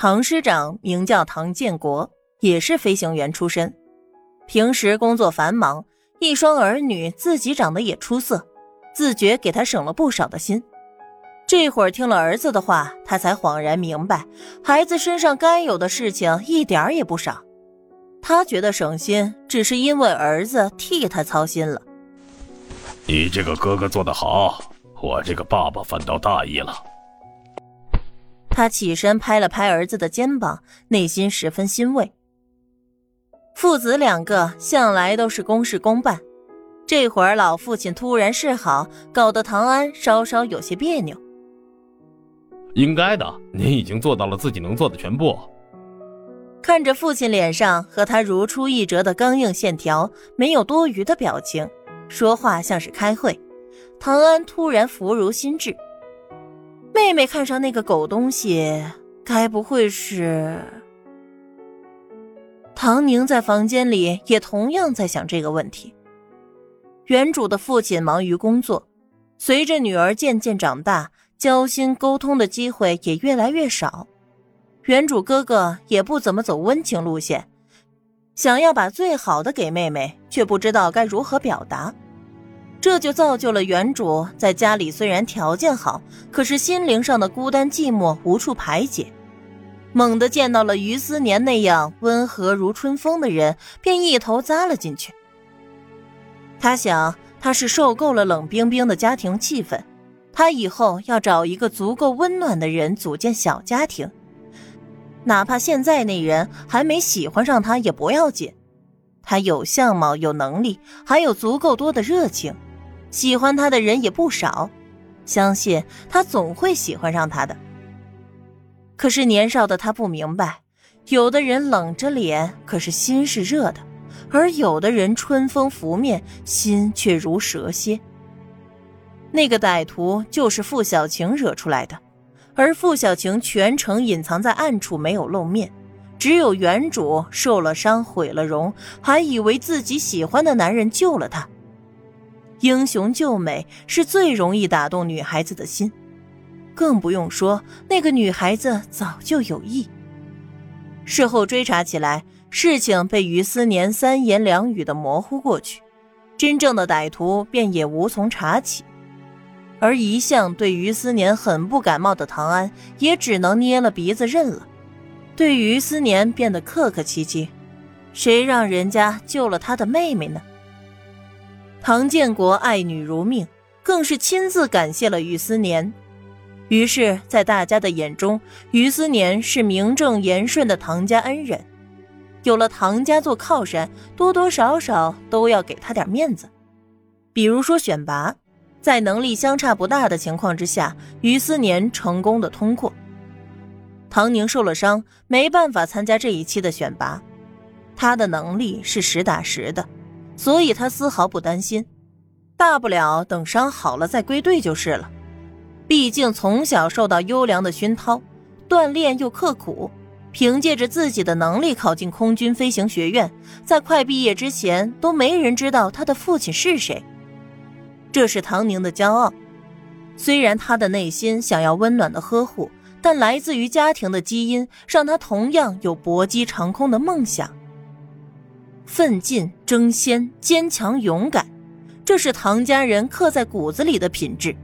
唐师长名叫唐建国，也是飞行员出身，平时工作繁忙，一双儿女自己长得也出色，自觉给他省了不少的心。这会儿听了儿子的话，他才恍然明白，孩子身上该有的事情一点儿也不少。他觉得省心，只是因为儿子替他操心了。你这个哥哥做得好，我这个爸爸反倒大意了。他起身拍了拍儿子的肩膀，内心十分欣慰。父子两个向来都是公事公办，这会儿老父亲突然示好，搞得唐安稍稍有些别扭。应该的，您已经做到了自己能做的全部。看着父亲脸上和他如出一辙的刚硬线条，没有多余的表情，说话像是开会。唐安突然福如心智。妹妹看上那个狗东西，该不会是？唐宁在房间里也同样在想这个问题。原主的父亲忙于工作，随着女儿渐渐长大，交心沟通的机会也越来越少。原主哥哥也不怎么走温情路线，想要把最好的给妹妹，却不知道该如何表达。这就造就了原主在家里虽然条件好，可是心灵上的孤单寂寞无处排解。猛地见到了于思年那样温和如春风的人，便一头扎了进去。他想，他是受够了冷冰冰的家庭气氛，他以后要找一个足够温暖的人组建小家庭，哪怕现在那人还没喜欢上他也不要紧，他有相貌，有能力，还有足够多的热情。喜欢他的人也不少，相信他总会喜欢上他的。可是年少的他不明白，有的人冷着脸，可是心是热的；而有的人春风拂面，心却如蛇蝎。那个歹徒就是傅小晴惹出来的，而傅小晴全程隐藏在暗处，没有露面，只有原主受了伤，毁了容，还以为自己喜欢的男人救了他。英雄救美是最容易打动女孩子的心，更不用说那个女孩子早就有意。事后追查起来，事情被于思年三言两语的模糊过去，真正的歹徒便也无从查起。而一向对于思年很不感冒的唐安，也只能捏了鼻子认了，对于思年变得客客气气。谁让人家救了他的妹妹呢？唐建国爱女如命，更是亲自感谢了于思年。于是，在大家的眼中，于思年是名正言顺的唐家恩人。有了唐家做靠山，多多少少都要给他点面子。比如说选拔，在能力相差不大的情况之下，于思年成功的通过。唐宁受了伤，没办法参加这一期的选拔，他的能力是实打实的。所以他丝毫不担心，大不了等伤好了再归队就是了。毕竟从小受到优良的熏陶，锻炼又刻苦，凭借着自己的能力考进空军飞行学院，在快毕业之前都没人知道他的父亲是谁。这是唐宁的骄傲。虽然他的内心想要温暖的呵护，但来自于家庭的基因让他同样有搏击长空的梦想。奋进、争先、坚强、勇敢，这是唐家人刻在骨子里的品质。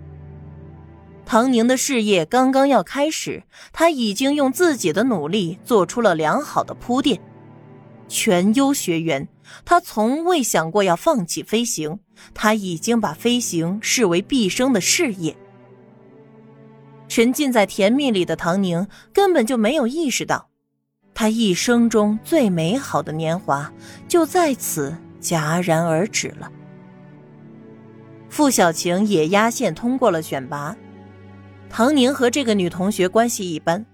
唐宁的事业刚刚要开始，他已经用自己的努力做出了良好的铺垫。全优学员，他从未想过要放弃飞行，他已经把飞行视为毕生的事业。沉浸在甜蜜里的唐宁根本就没有意识到。他一生中最美好的年华就在此戛然而止了。傅小晴也压线通过了选拔，唐宁和这个女同学关系一般，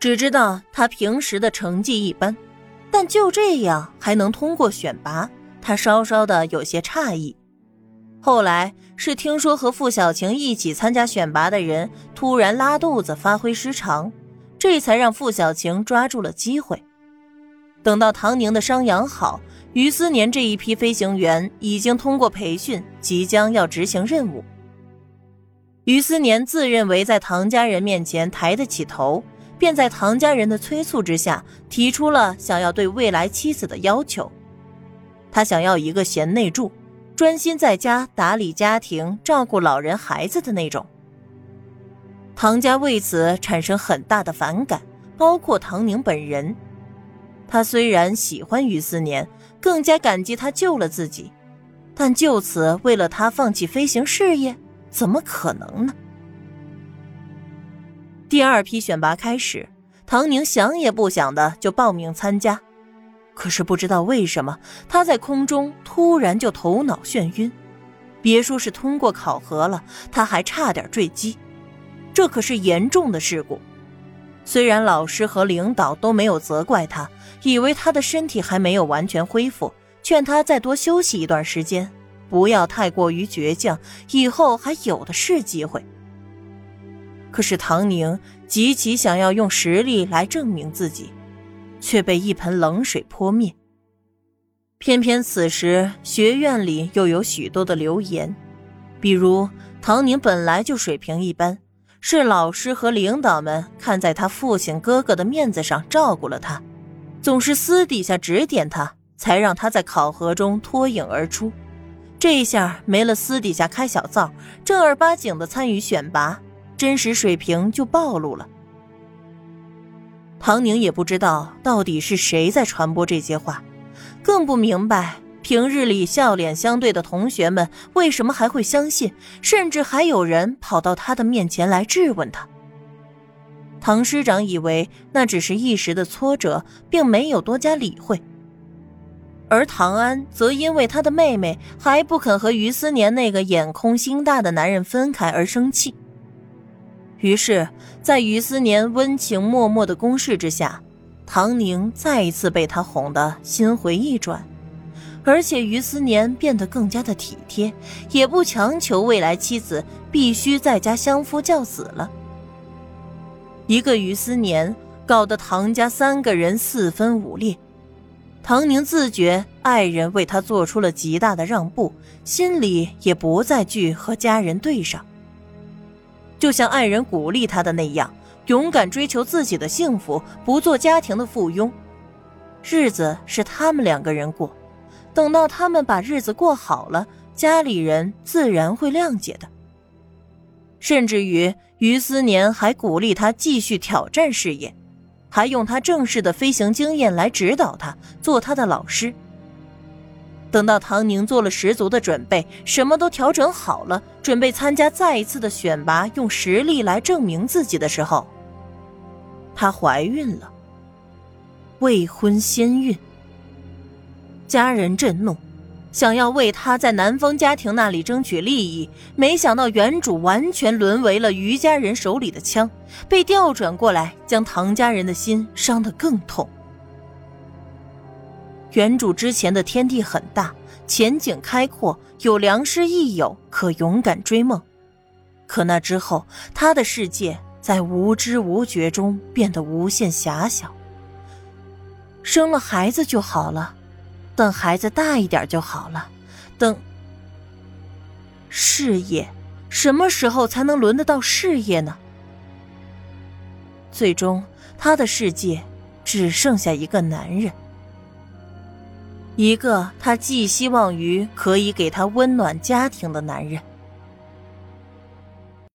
只知道她平时的成绩一般，但就这样还能通过选拔，他稍稍的有些诧异。后来是听说和傅小晴一起参加选拔的人突然拉肚子，发挥失常。这才让傅小晴抓住了机会。等到唐宁的伤养好，于思年这一批飞行员已经通过培训，即将要执行任务。于思年自认为在唐家人面前抬得起头，便在唐家人的催促之下，提出了想要对未来妻子的要求。他想要一个贤内助，专心在家打理家庭、照顾老人孩子的那种。唐家为此产生很大的反感，包括唐宁本人。他虽然喜欢于思年，更加感激他救了自己，但就此为了他放弃飞行事业，怎么可能呢？第二批选拔开始，唐宁想也不想的就报名参加。可是不知道为什么，他在空中突然就头脑眩晕，别说是通过考核了，他还差点坠机，这可是严重的事故。虽然老师和领导都没有责怪他，以为他的身体还没有完全恢复，劝他再多休息一段时间，不要太过于倔强，以后还有的是机会。可是唐宁极其想要用实力来证明自己，却被一盆冷水泼灭。偏偏此时学院里又有许多的流言，比如唐宁本来就水平一般，是老师和领导们看在他父亲哥哥的面子上照顾了他，总是私底下指点他，才让他在考核中脱颖而出。这一下没了私底下开小灶，正儿八经的参与选拔。真实水平就暴露了。唐宁也不知道到底是谁在传播这些话，更不明白平日里笑脸相对的同学们为什么还会相信，甚至还有人跑到他的面前来质问他。唐师长以为那只是一时的挫折，并没有多加理会，而唐安则因为他的妹妹还不肯和于思年那个眼空心大的男人分开而生气。于是，在于思年温情脉脉的攻势之下，唐宁再一次被他哄得心回意转，而且于思年变得更加的体贴，也不强求未来妻子必须在家相夫教子了。一个于思年搞得唐家三个人四分五裂，唐宁自觉爱人为他做出了极大的让步，心里也不再惧和家人对上。就像爱人鼓励他的那样，勇敢追求自己的幸福，不做家庭的附庸。日子是他们两个人过，等到他们把日子过好了，家里人自然会谅解的。甚至于于思年还鼓励他继续挑战事业，还用他正式的飞行经验来指导他，做他的老师。等到唐宁做了十足的准备，什么都调整好了，准备参加再一次的选拔，用实力来证明自己的时候，她怀孕了。未婚先孕，家人震怒，想要为他在男方家庭那里争取利益，没想到原主完全沦为了于家人手里的枪，被调转过来，将唐家人的心伤得更痛。原主之前的天地很大，前景开阔，有良师益友，可勇敢追梦。可那之后，他的世界在无知无觉中变得无限狭小。生了孩子就好了，等孩子大一点就好了，等事业，什么时候才能轮得到事业呢？最终，他的世界只剩下一个男人。一个他寄希望于可以给他温暖家庭的男人。